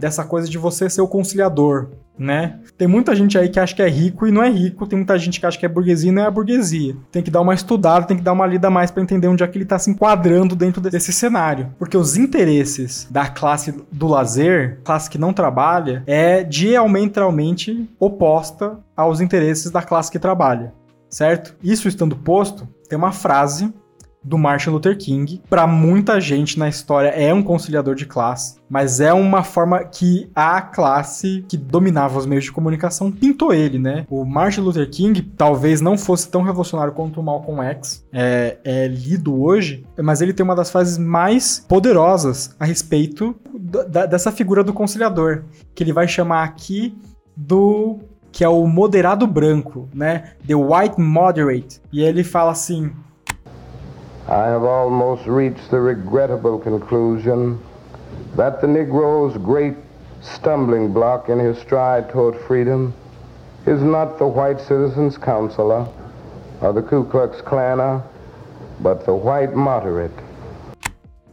dessa coisa de você ser o conciliador, né? Tem muita gente aí que acha que é rico e não é rico, tem muita gente que acha que é burguesia e não é burguesia. Tem que dar uma estudada, tem que dar uma lida mais pra entender onde é que ele tá se enquadrando dentro desse cenário. Porque os interesses da classe do lazer, classe que não trabalha, é diametralmente oposta aos interesses da classe que trabalha certo? Isso estando posto, tem uma frase do Martin Luther King. Para muita gente na história é um conciliador de classe, mas é uma forma que a classe que dominava os meios de comunicação pintou ele, né? O Martin Luther King talvez não fosse tão revolucionário quanto o Malcolm X é, é lido hoje, mas ele tem uma das frases mais poderosas a respeito dessa figura do conciliador, que ele vai chamar aqui do que é o moderado branco, né? The white moderate. E ele fala assim: I have almost reached the regrettable conclusion that the Negro's great stumbling block in his stride toward freedom is not the white citizens' counselor or the Ku Klux Klaner, but the white moderate.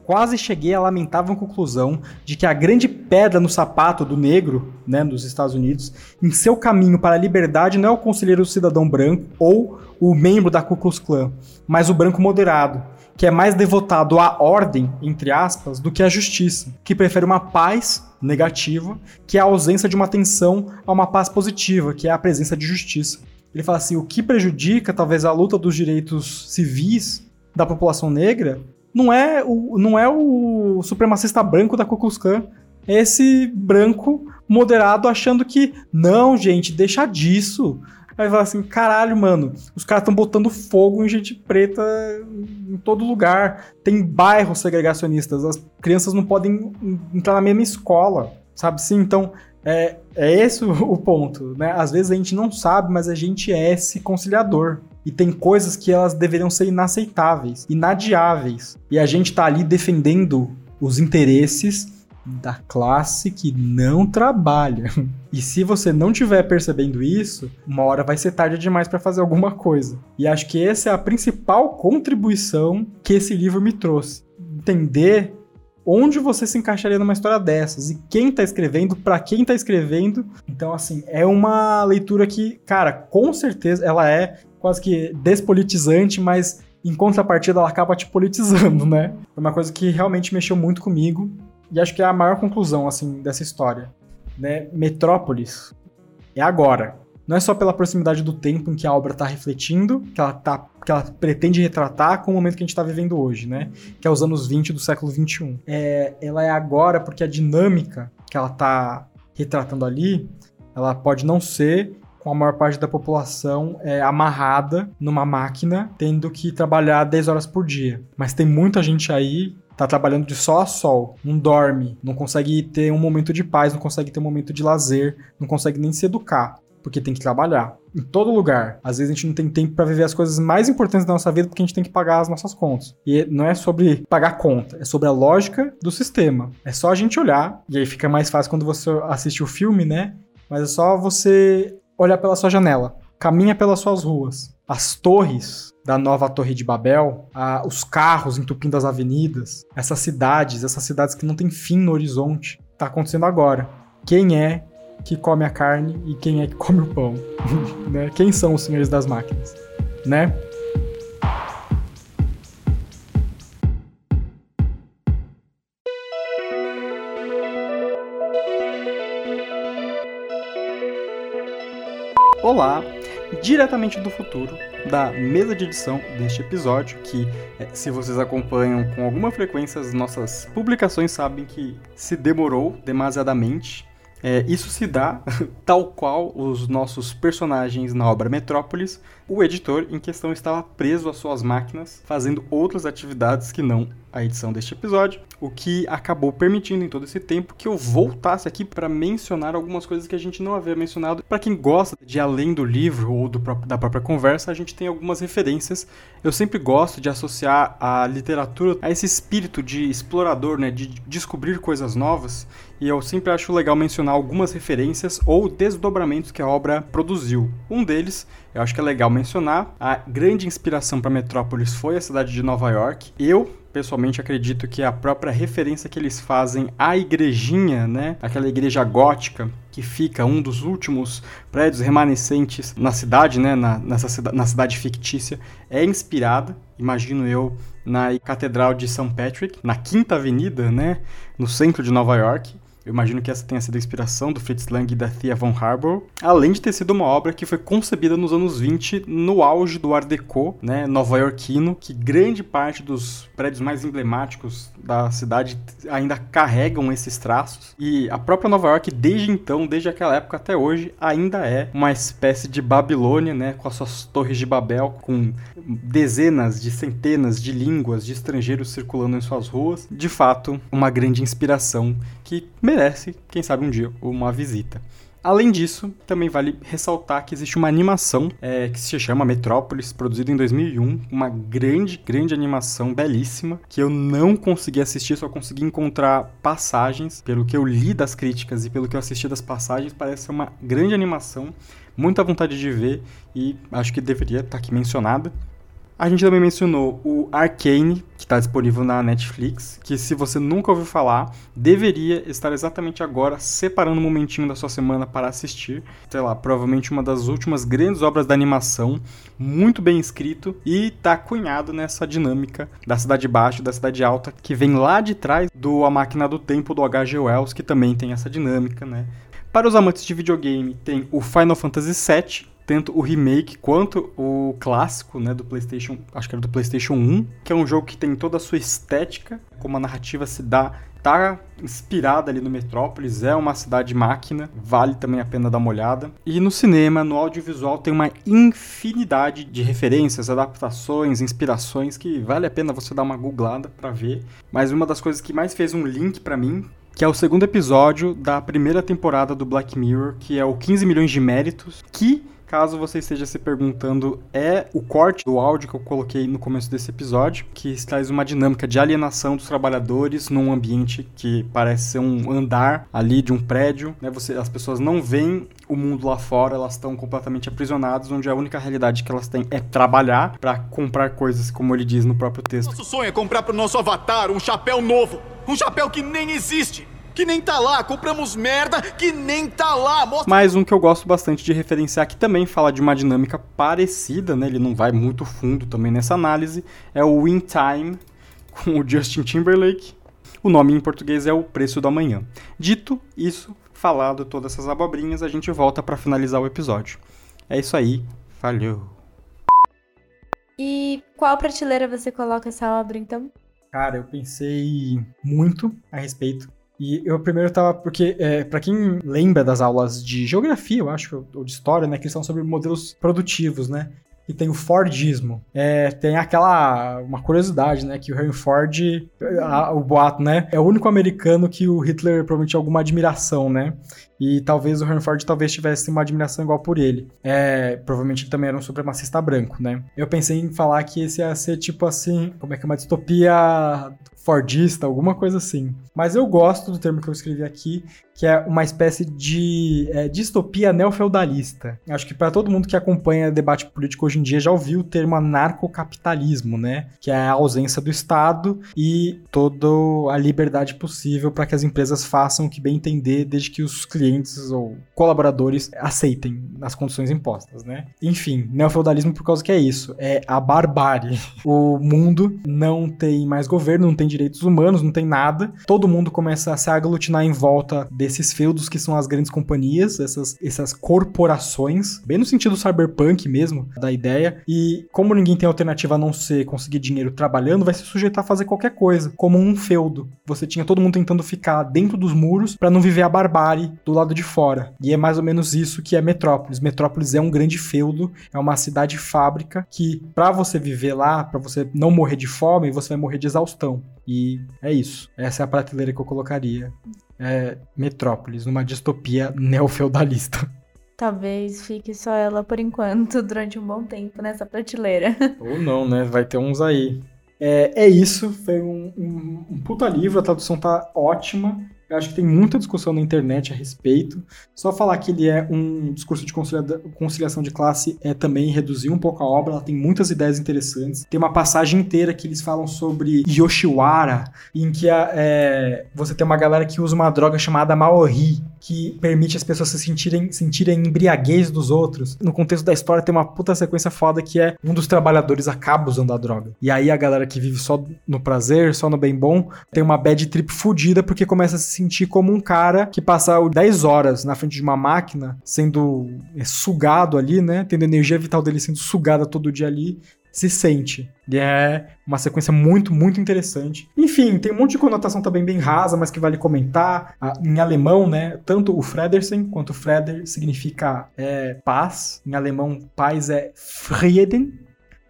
Quase cheguei à lamentável conclusão de que a grande pedra no sapato do negro, né, dos Estados Unidos, em seu caminho para a liberdade não é o conselheiro cidadão branco ou o membro da Ku Klux Klan, mas o branco moderado, que é mais devotado à ordem, entre aspas, do que à justiça, que prefere uma paz negativa, que é a ausência de uma tensão a uma paz positiva, que é a presença de justiça. Ele fala assim: o que prejudica talvez a luta dos direitos civis da população negra não é o, não é o supremacista branco da Ku é esse branco moderado achando que, não, gente, deixa disso. Aí fala assim, caralho, mano, os caras estão botando fogo em gente preta em todo lugar. Tem bairros segregacionistas, as crianças não podem entrar na mesma escola, sabe? Sim, então é, é esse o, ponto, né? Às vezes a gente não sabe, mas a gente é esse conciliador. E tem coisas que elas deveriam ser inaceitáveis, inadiáveis. E a gente tá ali defendendo os interesses da classe que não trabalha. <laughs> E se você não estiver percebendo isso, uma hora vai ser tarde demais para fazer alguma coisa. E acho que essa é a principal contribuição que esse livro me trouxe. Entender onde você se encaixaria numa história dessas e quem tá escrevendo, para quem tá escrevendo. Então, assim, é uma leitura que, cara, com certeza ela é quase que despolitizante, mas em contrapartida ela acaba te politizando, né? Foi uma coisa que realmente mexeu muito comigo e acho que é a maior conclusão assim dessa história, né? Metrópolis é agora. Não é só pela proximidade do tempo em que a obra está refletindo, que ela, tá, que ela pretende retratar com o momento que a gente está vivendo hoje, né? Que é os anos 20 do século 21. É, ela é agora porque a dinâmica que ela está retratando ali, ela pode não ser com a maior parte da população é, amarrada numa máquina, tendo que trabalhar 10 horas por dia. Mas tem muita gente aí tá trabalhando de sol a sol, não dorme, não consegue ter um momento de paz, não consegue ter um momento de lazer, não consegue nem se educar porque tem que trabalhar. Em todo lugar. Às vezes a gente não tem tempo para viver as coisas mais importantes da nossa vida porque a gente tem que pagar as nossas contas. E não é sobre pagar conta, é sobre a lógica do sistema. É só a gente olhar, e aí fica mais fácil quando você assiste o filme, né? Mas é só você olhar pela sua janela. Caminha pelas suas ruas. As torres da nova Torre de Babel, a, os carros entupindo as avenidas, essas cidades, essas cidades que não tem fim no horizonte, tá acontecendo agora. Quem é que come a carne e quem é que come o pão, <laughs> né? Quem são os senhores das máquinas, né? Olá, diretamente do futuro, da mesa de edição deste episódio, que é, se vocês acompanham com alguma frequência as nossas publicações sabem que se demorou demasiadamente é, isso se dá <laughs> tal qual os nossos personagens na obra Metrópolis. O editor em questão estava preso às suas máquinas, fazendo outras atividades que não a edição deste episódio, o que acabou permitindo em todo esse tempo que eu voltasse aqui para mencionar algumas coisas que a gente não havia mencionado. Para quem gosta de além do livro ou do, da própria conversa, a gente tem algumas referências. Eu sempre gosto de associar a literatura a esse espírito de explorador, né, de descobrir coisas novas, e eu sempre acho legal mencionar algumas referências ou desdobramentos que a obra produziu. Um deles, eu acho que é legal mencionar, a grande inspiração para Metrópolis foi a cidade de Nova York. Eu pessoalmente acredito que a própria referência que eles fazem à igrejinha, né, aquela igreja gótica que fica um dos últimos prédios remanescentes na cidade, né, na, nessa na cidade fictícia, é inspirada, imagino eu, na Catedral de St. Patrick, na Quinta Avenida, né, no centro de Nova York. Eu imagino que essa tenha sido a inspiração do Fritz Lang e da Thea von Harbour, além de ter sido uma obra que foi concebida nos anos 20, no auge do Art Deco, né, nova-iorquino, que grande parte dos prédios mais emblemáticos da cidade ainda carregam esses traços. E a própria Nova York, desde então, desde aquela época até hoje, ainda é uma espécie de Babilônia, né, com as suas torres de Babel, com dezenas de centenas de línguas de estrangeiros circulando em suas ruas. De fato, uma grande inspiração que merece, quem sabe um dia, uma visita. Além disso, também vale ressaltar que existe uma animação é, que se chama Metrópolis, produzida em 2001, uma grande, grande animação belíssima, que eu não consegui assistir, só consegui encontrar passagens. Pelo que eu li das críticas e pelo que eu assisti das passagens, parece ser uma grande animação, muita vontade de ver e acho que deveria estar aqui mencionada. A gente também mencionou o Arcane, que está disponível na Netflix, que se você nunca ouviu falar, deveria estar exatamente agora separando um momentinho da sua semana para assistir. Sei lá, provavelmente uma das últimas grandes obras da animação, muito bem escrito e está cunhado nessa dinâmica da cidade baixa e da cidade alta, que vem lá de trás do A Máquina do Tempo do H.G. Wells, que também tem essa dinâmica, né? Para os amantes de videogame, tem o Final Fantasy VII, tanto o remake quanto o clássico, né, do PlayStation, acho que era do PlayStation 1, que é um jogo que tem toda a sua estética, como a narrativa se dá, tá inspirada ali no Metrópolis, é uma cidade máquina, vale também a pena dar uma olhada. E no cinema, no audiovisual, tem uma infinidade de referências, adaptações, inspirações que vale a pena você dar uma googlada para ver. Mas uma das coisas que mais fez um link para mim que é o segundo episódio da primeira temporada do Black Mirror, que é o 15 milhões de méritos, que Caso você esteja se perguntando, é o corte do áudio que eu coloquei no começo desse episódio, que traz uma dinâmica de alienação dos trabalhadores num ambiente que parece ser um andar ali de um prédio. Né? Você, as pessoas não veem o mundo lá fora, elas estão completamente aprisionadas, onde a única realidade que elas têm é trabalhar para comprar coisas, como ele diz no próprio texto. Nosso sonho é comprar para o nosso avatar um chapéu novo, um chapéu que nem existe que nem tá lá. Compramos merda que nem tá lá. Mostra... Mais um que eu gosto bastante de referenciar, que também fala de uma dinâmica parecida, né? Ele não vai muito fundo também nessa análise, é o In Time, com o Justin Timberlake. O nome em português é O Preço do Amanhã. Dito isso, falado todas essas abobrinhas, a gente volta para finalizar o episódio. É isso aí, valeu! E qual prateleira você coloca essa obra, então? Cara, eu pensei muito a respeito. E eu primeiro tava, porque é, para quem lembra das aulas de geografia, eu acho, ou de história, né, que são sobre modelos produtivos, né? E tem o Fordismo. É, tem aquela, uma curiosidade, né, que o Henry Ford, a, o boato, né, é o único americano que o Hitler promete alguma admiração, né? E talvez o Henry Ford talvez tivesse uma admiração igual por ele. É, provavelmente ele também era um supremacista branco, né? Eu pensei em falar que esse ia ser tipo assim, como é que é uma distopia Fordista, alguma coisa assim. Mas eu gosto do termo que eu escrevi aqui, que é uma espécie de é, distopia neofeudalista. Acho que para todo mundo que acompanha debate político hoje em dia já ouviu o termo anarcocapitalismo, né? Que é a ausência do Estado e toda a liberdade possível para que as empresas façam o que bem entender, desde que os clientes ou colaboradores aceitem as condições impostas, né? Enfim, neofeudalismo por causa que é isso, é a barbárie. <laughs> O mundo não tem mais governo, não tem direitos humanos, não tem nada. Todo mundo começa a se aglutinar em volta desses feudos que são as grandes companhias, essas, essas corporações, bem no sentido cyberpunk mesmo, da ideia. E como ninguém tem alternativa a não ser conseguir dinheiro trabalhando, vai se sujeitar a fazer qualquer coisa, como um feudo. Você tinha todo mundo tentando ficar dentro dos muros para não viver a barbárie do lado de fora. E é mais ou menos isso que é Metrópolis. Metrópolis é um grande feudo, é uma cidade fábrica que para você viver lá, para você não morrer de fome, você vai morrer de exaustão. E é isso. Essa é a prateleira que eu colocaria. É Metrópolis, numa distopia neofeudalista. Talvez fique só ela por enquanto, <laughs> durante um bom tempo nessa prateleira. <laughs> Ou não, né? Vai ter uns aí. É, é isso, foi um, um, um puta livro, a tradução tá ótima. Eu acho que tem muita discussão na internet a respeito. Só falar que ele é um discurso de conciliação de classe é também reduzir um pouco a obra. Ela tem muitas ideias interessantes. Tem uma passagem inteira que eles falam sobre Yoshiwara, em que é, você tem uma galera que usa uma droga chamada Maori, que permite as pessoas se sentirem, sentirem embriaguez dos outros. No contexto da história tem uma puta sequência foda que é um dos trabalhadores acaba usando a droga. E aí a galera que vive só no prazer, só no bem bom, tem uma bad trip fodida porque começa a se sentir como um cara que passa 10 horas na frente de uma máquina sendo é, sugado ali, né? Tendo a energia vital dele sendo sugada todo dia ali se sente. E é uma sequência muito, muito interessante. Enfim, tem um monte de conotação também bem rasa, mas que vale comentar. Ah, em alemão, né? Tanto o Fredersen quanto o Freder significa é, paz. Em alemão, paz é Frieden.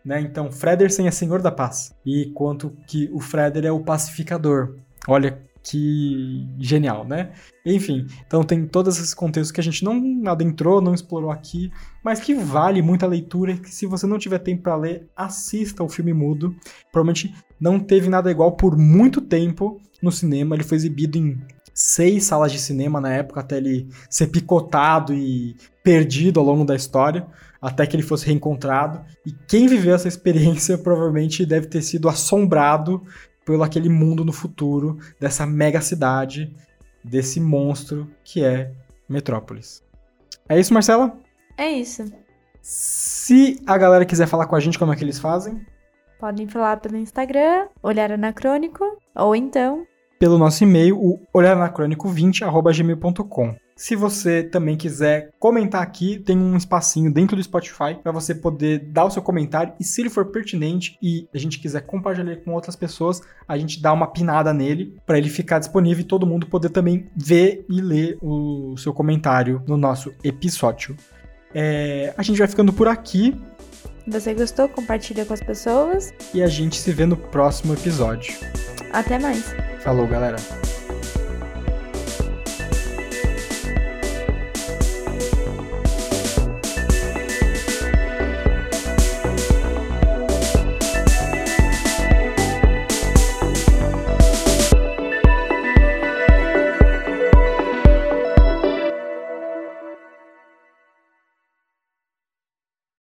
Né? Então, Fredersen é senhor da paz. E quanto que o Freder é o pacificador. Olha que genial, né? Enfim, então tem todos esses contextos que a gente não adentrou, não explorou aqui, mas que vale muita leitura e que se você não tiver tempo para ler, assista o filme mudo. Provavelmente não teve nada igual por muito tempo no cinema, ele foi exibido em seis salas de cinema na época até ele ser picotado e perdido ao longo da história, até que ele fosse reencontrado. E quem viveu essa experiência <laughs> provavelmente deve ter sido assombrado pelo aquele mundo no futuro, dessa mega cidade, desse monstro que é Metrópolis. É isso, Marcela? É isso. Se a galera quiser falar com a gente, como é que eles fazem? Podem falar pelo Instagram, Olhar Anacrônico, ou então... Pelo nosso e-mail, o olharanacrônico20.gmail.com. Se você também quiser comentar aqui, tem um espacinho dentro do Spotify para você poder dar o seu comentário e se ele for pertinente e a gente quiser compartilhar com outras pessoas, a gente dá uma pinada nele para ele ficar disponível e todo mundo poder também ver e ler o seu comentário no nosso episódio. É, a gente vai ficando por aqui. Você gostou? Compartilha com as pessoas. E a gente se vê no próximo episódio. Até mais. Falou, galera.